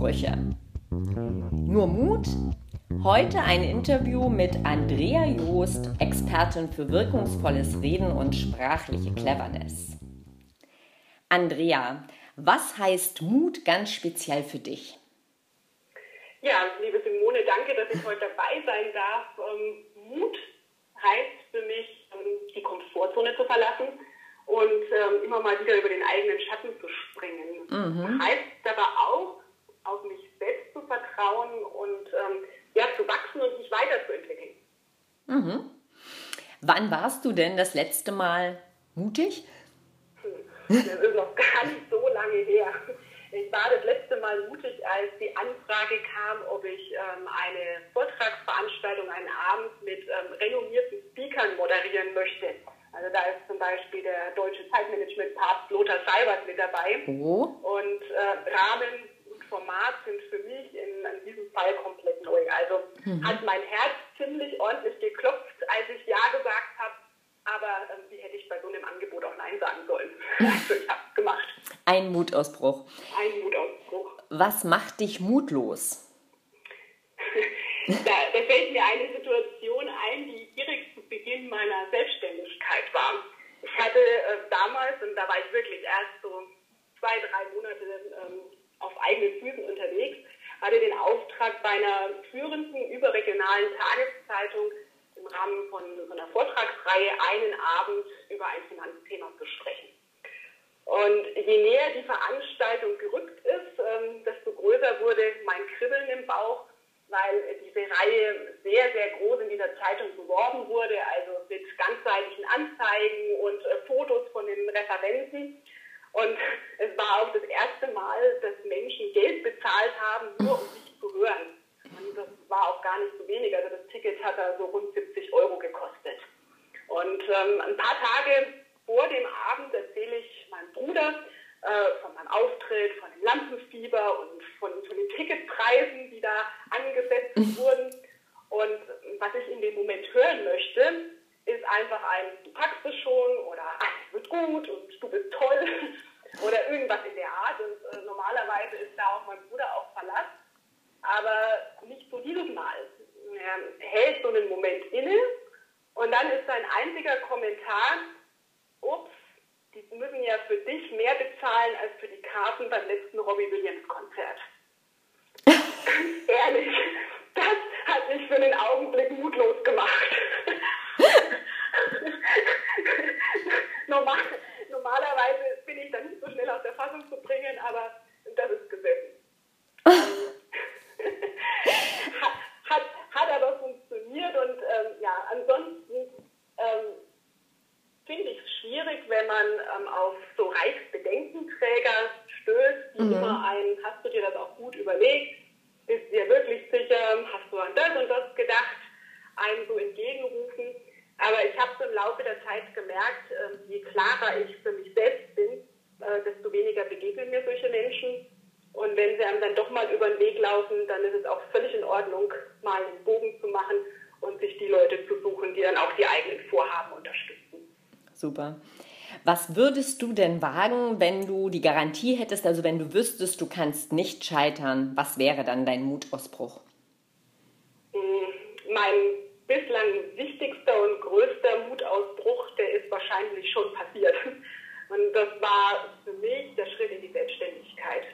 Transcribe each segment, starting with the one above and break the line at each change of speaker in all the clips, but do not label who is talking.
Mutausbrüche. Nur Mut? Heute ein Interview mit Andrea Joost, Expertin für wirkungsvolles Reden und sprachliche Cleverness. Andrea, was heißt Mut ganz speziell für dich?
Ja, liebe Simone, danke, dass ich heute dabei sein darf. Ähm, Mut heißt für mich, ähm, die Komfortzone zu verlassen und ähm, immer mal wieder über den eigenen Schatten zu springen. Mhm. Heißt aber auch, auf mich selbst zu vertrauen und ähm, ja, zu wachsen und sich weiterzuentwickeln.
Mhm. Wann warst du denn das letzte Mal mutig?
Das ist noch gar nicht so lange her. Ich war das letzte Mal mutig, als die Anfrage kam, ob ich ähm, eine Vortragsveranstaltung, einen Abend mit ähm, renommierten Speakern moderieren möchte. Also da ist zum Beispiel der deutsche Zeitmanagement-Papst Lothar Seibert mit dabei.
Oh.
Und äh, Rahmen und Format sind für mich in, in diesem Fall komplett neu. Also mhm. hat mein Herz ziemlich ordentlich geklopft, als ich Ja gesagt habe. Aber ähm, wie hätte ich bei so einem Angebot auch Nein sagen sollen? also ich habe es gemacht.
Ein Mutausbruch.
Ein Mutausbruch.
Was macht dich mutlos?
da, da fällt mir eine Situation ein, die direkt zu Beginn meiner Selbstständigkeit war. Ich hatte äh, damals, und da war ich wirklich erst so zwei, drei Monate ähm, auf eigenen Füßen unterwegs, hatte den Auftrag bei einer führenden überregionalen Tageszeitung im Rahmen von so einer Vortragsreihe einen Abend über ein Finanzthema zu sprechen. Und je näher die Veranstaltung gerückt ist, ähm, desto größer wurde mein Kribbeln im Bauch, weil diese Reihe sehr, sehr groß in dieser Zeitung beworben wurde, also mit ganzseitigen Anzeigen und äh, Fotos von den Referenten. Und es war auch das erste Mal, dass Menschen Geld bezahlt haben, nur um sich zu hören. Und das war auch gar nicht so wenig. Also das Ticket hat da so rund 70 Euro gekostet. Und ähm, ein paar Tage vor dem Abend erzähle ich meinem Bruder äh, von meinem Auftritt, von dem Lampenfieber und von, von den Ticketpreisen, die da angesetzt mhm. wurden. Und was ich in dem Moment hören möchte, ist einfach ein, du packst es schon oder alles wird gut und du bist toll oder irgendwas in der Art. Und äh, normalerweise ist da auch mein Bruder auf Verlass, aber nicht so dieses Mal. Er hält so einen Moment inne und dann ist sein einziger Kommentar, ups, die müssen ja für dich mehr bezahlen als für die Karten beim letzten Robbie Williams Konzert. Ganz ehrlich, das hat mich für den Augenblick mutlos gemacht. Normal, normalerweise bin ich dann nicht so schnell aus der Fassung zu bringen, aber das ist gesessen. hat, hat, hat aber funktioniert und ähm, ja, ansonsten ähm, finde ich es schwierig, wenn man ähm, auf so Reichsbedenkenträger mhm. immer ein, hast du dir das auch gut überlegt, bist du dir wirklich sicher, hast du an das und das gedacht, einem so entgegenrufen. Aber ich habe so im Laufe der Zeit gemerkt, äh, je klarer ich für mich selbst bin, äh, desto weniger begegnen mir solche Menschen. Und wenn sie einem dann doch mal über den Weg laufen, dann ist es auch völlig in Ordnung, mal einen Bogen zu machen und sich die Leute zu suchen, die dann auch die eigenen Vorhaben unterstützen.
Super. Was würdest du denn wagen, wenn du die Garantie hättest, also wenn du wüsstest, du kannst nicht scheitern? Was wäre dann dein Mutausbruch?
Mm, mein bislang wichtigster und größter Mutausbruch, der ist wahrscheinlich schon passiert. Und das war für mich der Schritt in die Selbstständigkeit.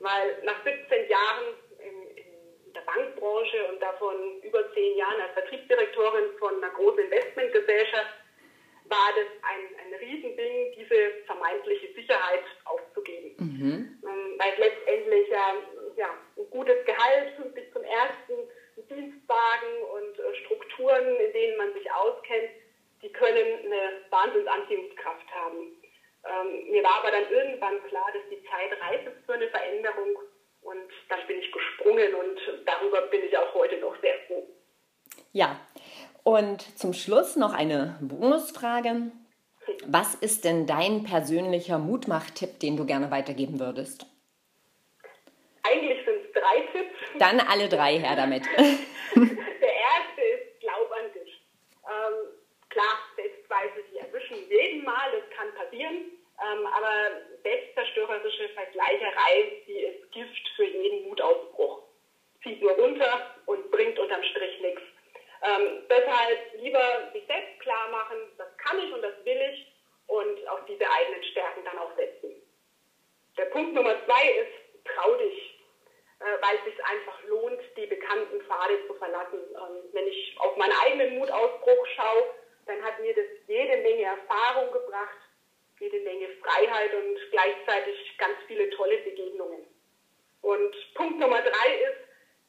Weil nach 17 Jahren in, in der Bankbranche und davon über 10 Jahren als Vertriebsdirektorin von einer großen Investmentgesellschaft war das ein, ein Riesending, diese vermeintliche Sicherheit aufzugeben. Mhm. Weil letztendlich ja, ja, ein gutes Gehalt, pünktlich zum ersten, ein Dienstwagen und äh, Strukturen, in denen man sich auskennt, die können eine Wahnsinnsanziehungskraft haben. Ähm, mir war aber dann irgendwann klar, dass die Zeit reif ist für eine Veränderung und dann bin ich gesprungen und darüber bin ich auch heute noch sehr froh.
Ja, und zum Schluss noch eine Bonusfrage. Was ist denn dein persönlicher Mutmachtipp, den du gerne weitergeben würdest?
Eigentlich sind es drei Tipps.
Dann alle drei her damit.
Der erste ist, glaub an dich. Ähm, klar, Selbstzweifel, die erwischen jeden Mal, das kann passieren. Ähm, aber selbstzerstörerische Vergleicherei, die ist Gift für jeden Ähm, deshalb lieber sich selbst klar machen, das kann ich und das will ich und auf diese eigenen Stärken dann auch setzen. Der Punkt Nummer zwei ist, trau dich, äh, weil es sich einfach lohnt, die bekannten Pfade zu verlassen. Ähm, wenn ich auf meinen eigenen Mutausbruch schaue, dann hat mir das jede Menge Erfahrung gebracht, jede Menge Freiheit und gleichzeitig ganz viele tolle Begegnungen. Und Punkt Nummer drei ist,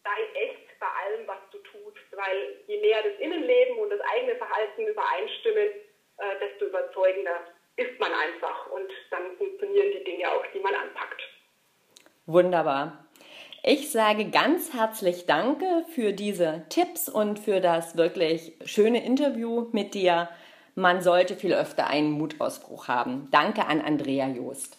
sei echt bei allem, was du tust, weil je mehr das Innenleben und das eigene Verhalten übereinstimmen, äh, desto überzeugender ist man einfach und dann funktionieren die Dinge auch, die man anpackt.
Wunderbar. Ich sage ganz herzlich Danke für diese Tipps und für das wirklich schöne Interview mit dir. Man sollte viel öfter einen Mutausbruch haben. Danke an Andrea Joost.